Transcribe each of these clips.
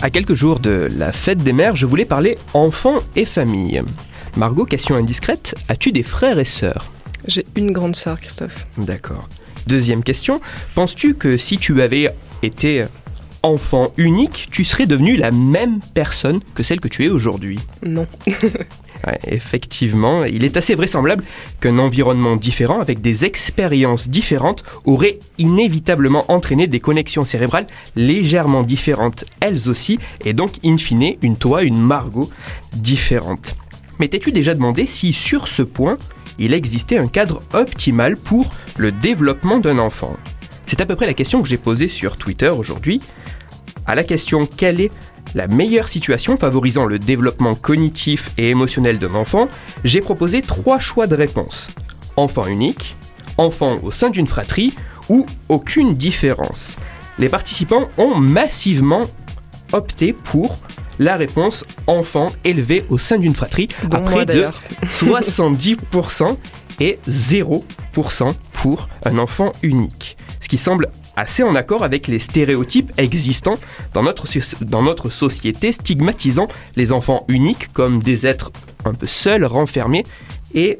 À quelques jours de la fête des mères, je voulais parler enfants et famille. Margot, question indiscrète, as-tu des frères et sœurs? J'ai une grande sœur, Christophe. D'accord. Deuxième question, penses-tu que si tu avais été enfant unique, tu serais devenu la même personne que celle que tu es aujourd'hui? Non. Effectivement, il est assez vraisemblable qu'un environnement différent avec des expériences différentes aurait inévitablement entraîné des connexions cérébrales légèrement différentes elles aussi, et donc in fine une toi, une Margot différente. Mais t'es-tu déjà demandé si sur ce point, il existait un cadre optimal pour le développement d'un enfant? C'est à peu près la question que j'ai posée sur Twitter aujourd'hui. À la question quelle est la meilleure situation favorisant le développement cognitif et émotionnel d'un enfant, j'ai proposé trois choix de réponse. Enfant unique, enfant au sein d'une fratrie ou aucune différence. Les participants ont massivement opté pour la réponse enfant élevé au sein d'une fratrie à près de d'ailleurs. 70% et 0% pour un enfant unique. Ce qui semble assez en accord avec les stéréotypes existants dans notre, dans notre société stigmatisant les enfants uniques comme des êtres un peu seuls, renfermés et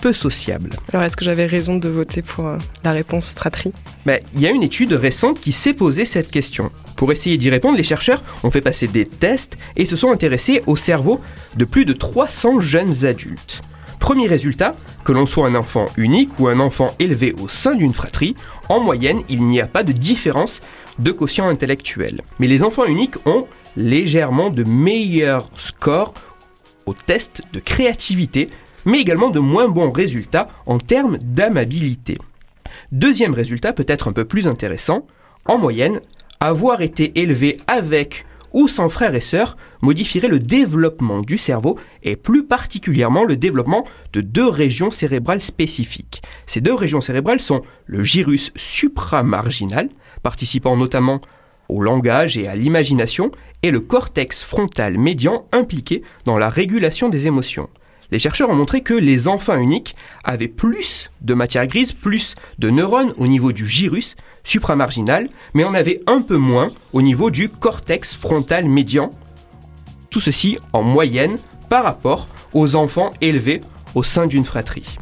peu sociables. Alors, est-ce que j'avais raison de voter pour euh, la réponse fratrie? Mais il y a une étude récente qui s'est posé cette question. Pour essayer d'y répondre, les chercheurs ont fait passer des tests et se sont intéressés au cerveau de plus de 300 jeunes adultes. Premier résultat, que l'on soit un enfant unique ou un enfant élevé au sein d'une fratrie, en moyenne, il n'y a pas de différence de quotient intellectuel. Mais les enfants uniques ont légèrement de meilleurs scores au test de créativité, mais également de moins bons résultats en termes d'amabilité. Deuxième résultat peut-être un peu plus intéressant, en moyenne, avoir été élevé avec ou sans frères et sœurs modifierait le développement du cerveau et plus particulièrement le développement de deux régions cérébrales spécifiques. Ces deux régions cérébrales sont le gyrus supramarginal, participant notamment au langage et à l'imagination, et le cortex frontal médian impliqué dans la régulation des émotions. Les chercheurs ont montré que les enfants uniques avaient plus de matière grise, plus de neurones au niveau du gyrus supramarginal, mais en avaient un peu moins au niveau du cortex frontal médian. Tout ceci en moyenne par rapport aux enfants élevés au sein d'une fratrie.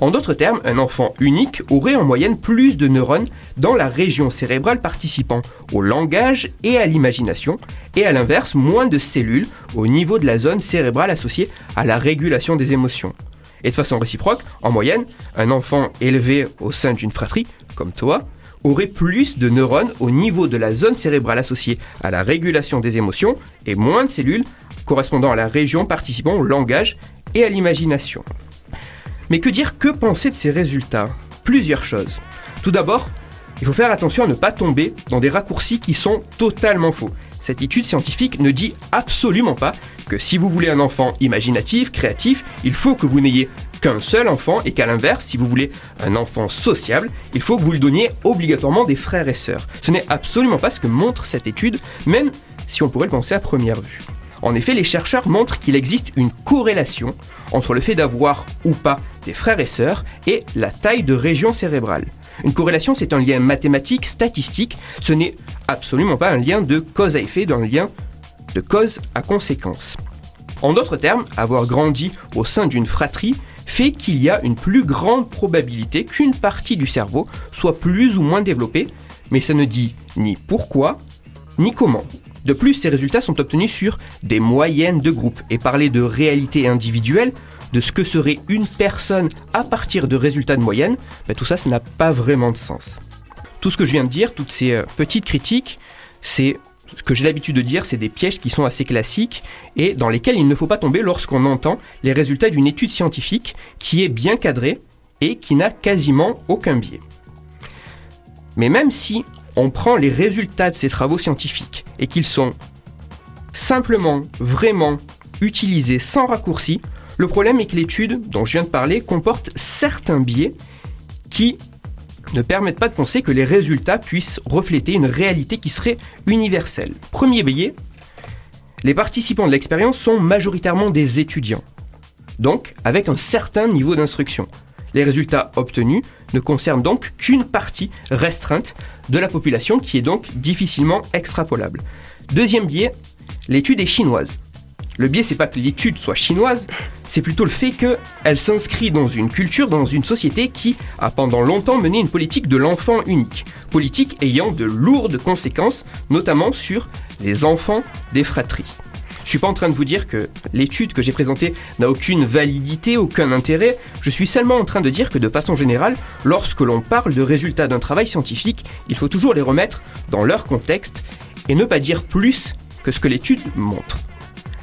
En d'autres termes, un enfant unique aurait en moyenne plus de neurones dans la région cérébrale participant au langage et à l'imagination, et à l'inverse, moins de cellules au niveau de la zone cérébrale associée à la régulation des émotions. Et de façon réciproque, en moyenne, un enfant élevé au sein d'une fratrie, comme toi, aurait plus de neurones au niveau de la zone cérébrale associée à la régulation des émotions et moins de cellules correspondant à la région participant au langage et à l'imagination. Mais que dire, que penser de ces résultats? Plusieurs choses. Tout d'abord, il faut faire attention à ne pas tomber dans des raccourcis qui sont totalement faux. Cette étude scientifique ne dit absolument pas que si vous voulez un enfant imaginatif, créatif, il faut que vous n'ayez qu'un seul enfant et qu'à l'inverse, si vous voulez un enfant sociable, il faut que vous lui donniez obligatoirement des frères et sœurs. Ce n'est absolument pas ce que montre cette étude, même si on pourrait le penser à première vue. En effet, les chercheurs montrent qu'il existe une corrélation entre le fait d'avoir ou pas des frères et sœurs et la taille de région cérébrale. Une corrélation, c'est un lien mathématique, statistique, ce n'est absolument pas un lien de cause à effet, d'un lien de cause à conséquence. En d'autres termes, avoir grandi au sein d'une fratrie fait qu'il y a une plus grande probabilité qu'une partie du cerveau soit plus ou moins développée, mais ça ne dit ni pourquoi, ni comment. De plus, ces résultats sont obtenus sur des moyennes de groupes et parler de réalité individuelle, de ce que serait une personne à partir de résultats de moyenne, ben tout ça, ça n'a pas vraiment de sens. Tout ce que je viens de dire, toutes ces euh, petites critiques, c'est ce que j'ai l'habitude de dire, c'est des pièges qui sont assez classiques et dans lesquels il ne faut pas tomber lorsqu'on entend les résultats d'une étude scientifique qui est bien cadrée et qui n'a quasiment aucun biais. Mais même si on prend les résultats de ces travaux scientifiques et qu'ils sont simplement, vraiment utilisée sans raccourci. Le problème est que l'étude dont je viens de parler comporte certains biais qui ne permettent pas de penser que les résultats puissent refléter une réalité qui serait universelle. Premier biais, les participants de l'expérience sont majoritairement des étudiants, donc avec un certain niveau d'instruction. Les résultats obtenus ne concernent donc qu'une partie restreinte de la population qui est donc difficilement extrapolable. Deuxième biais, l'étude est chinoise. Le biais, c'est pas que l'étude soit chinoise, c'est plutôt le fait qu'elle s'inscrit dans une culture, dans une société qui a pendant longtemps mené une politique de l'enfant unique, politique ayant de lourdes conséquences, notamment sur les enfants des fratries. Je suis pas en train de vous dire que l'étude que j'ai présentée n'a aucune validité, aucun intérêt. Je suis seulement en train de dire que de façon générale, lorsque l'on parle de résultats d'un travail scientifique, il faut toujours les remettre dans leur contexte et ne pas dire plus que ce que l'étude montre.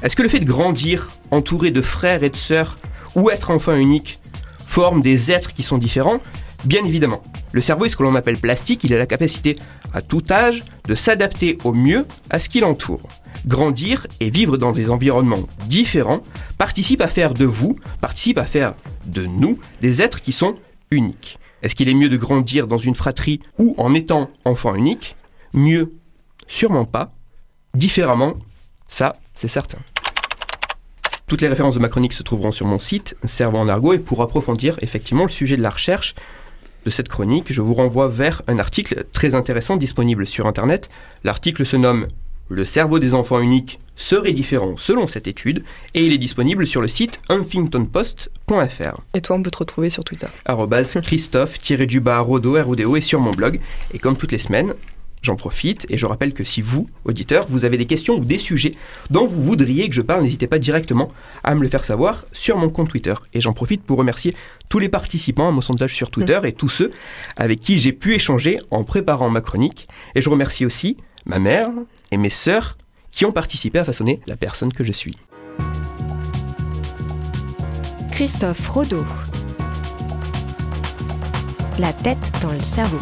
Est-ce que le fait de grandir entouré de frères et de sœurs ou être enfant unique forme des êtres qui sont différents Bien évidemment. Le cerveau est ce que l'on appelle plastique, il a la capacité à tout âge de s'adapter au mieux à ce qui l'entoure. Grandir et vivre dans des environnements différents participe à faire de vous, participe à faire de nous des êtres qui sont uniques. Est-ce qu'il est mieux de grandir dans une fratrie ou en étant enfant unique? Mieux, sûrement pas. Différemment, ça, c'est certain. Toutes les références de ma chronique se trouveront sur mon site, Cerveau en argot, et pour approfondir effectivement le sujet de la recherche de cette chronique, je vous renvoie vers un article très intéressant disponible sur Internet. L'article se nomme Le cerveau des enfants uniques serait différent selon cette étude, et il est disponible sur le site huffingtonpost.fr. Et toi, on peut te retrouver sur Twitter. Christophe-du-bas Rodo, R-O-D-O, et sur mon blog. Et comme toutes les semaines, J'en profite et je rappelle que si vous, auditeurs, vous avez des questions ou des sujets dont vous voudriez que je parle, n'hésitez pas directement à me le faire savoir sur mon compte Twitter. Et j'en profite pour remercier tous les participants à mon sondage sur Twitter et tous ceux avec qui j'ai pu échanger en préparant ma chronique. Et je remercie aussi ma mère et mes sœurs qui ont participé à façonner la personne que je suis. Christophe Rodeau. La tête dans le cerveau.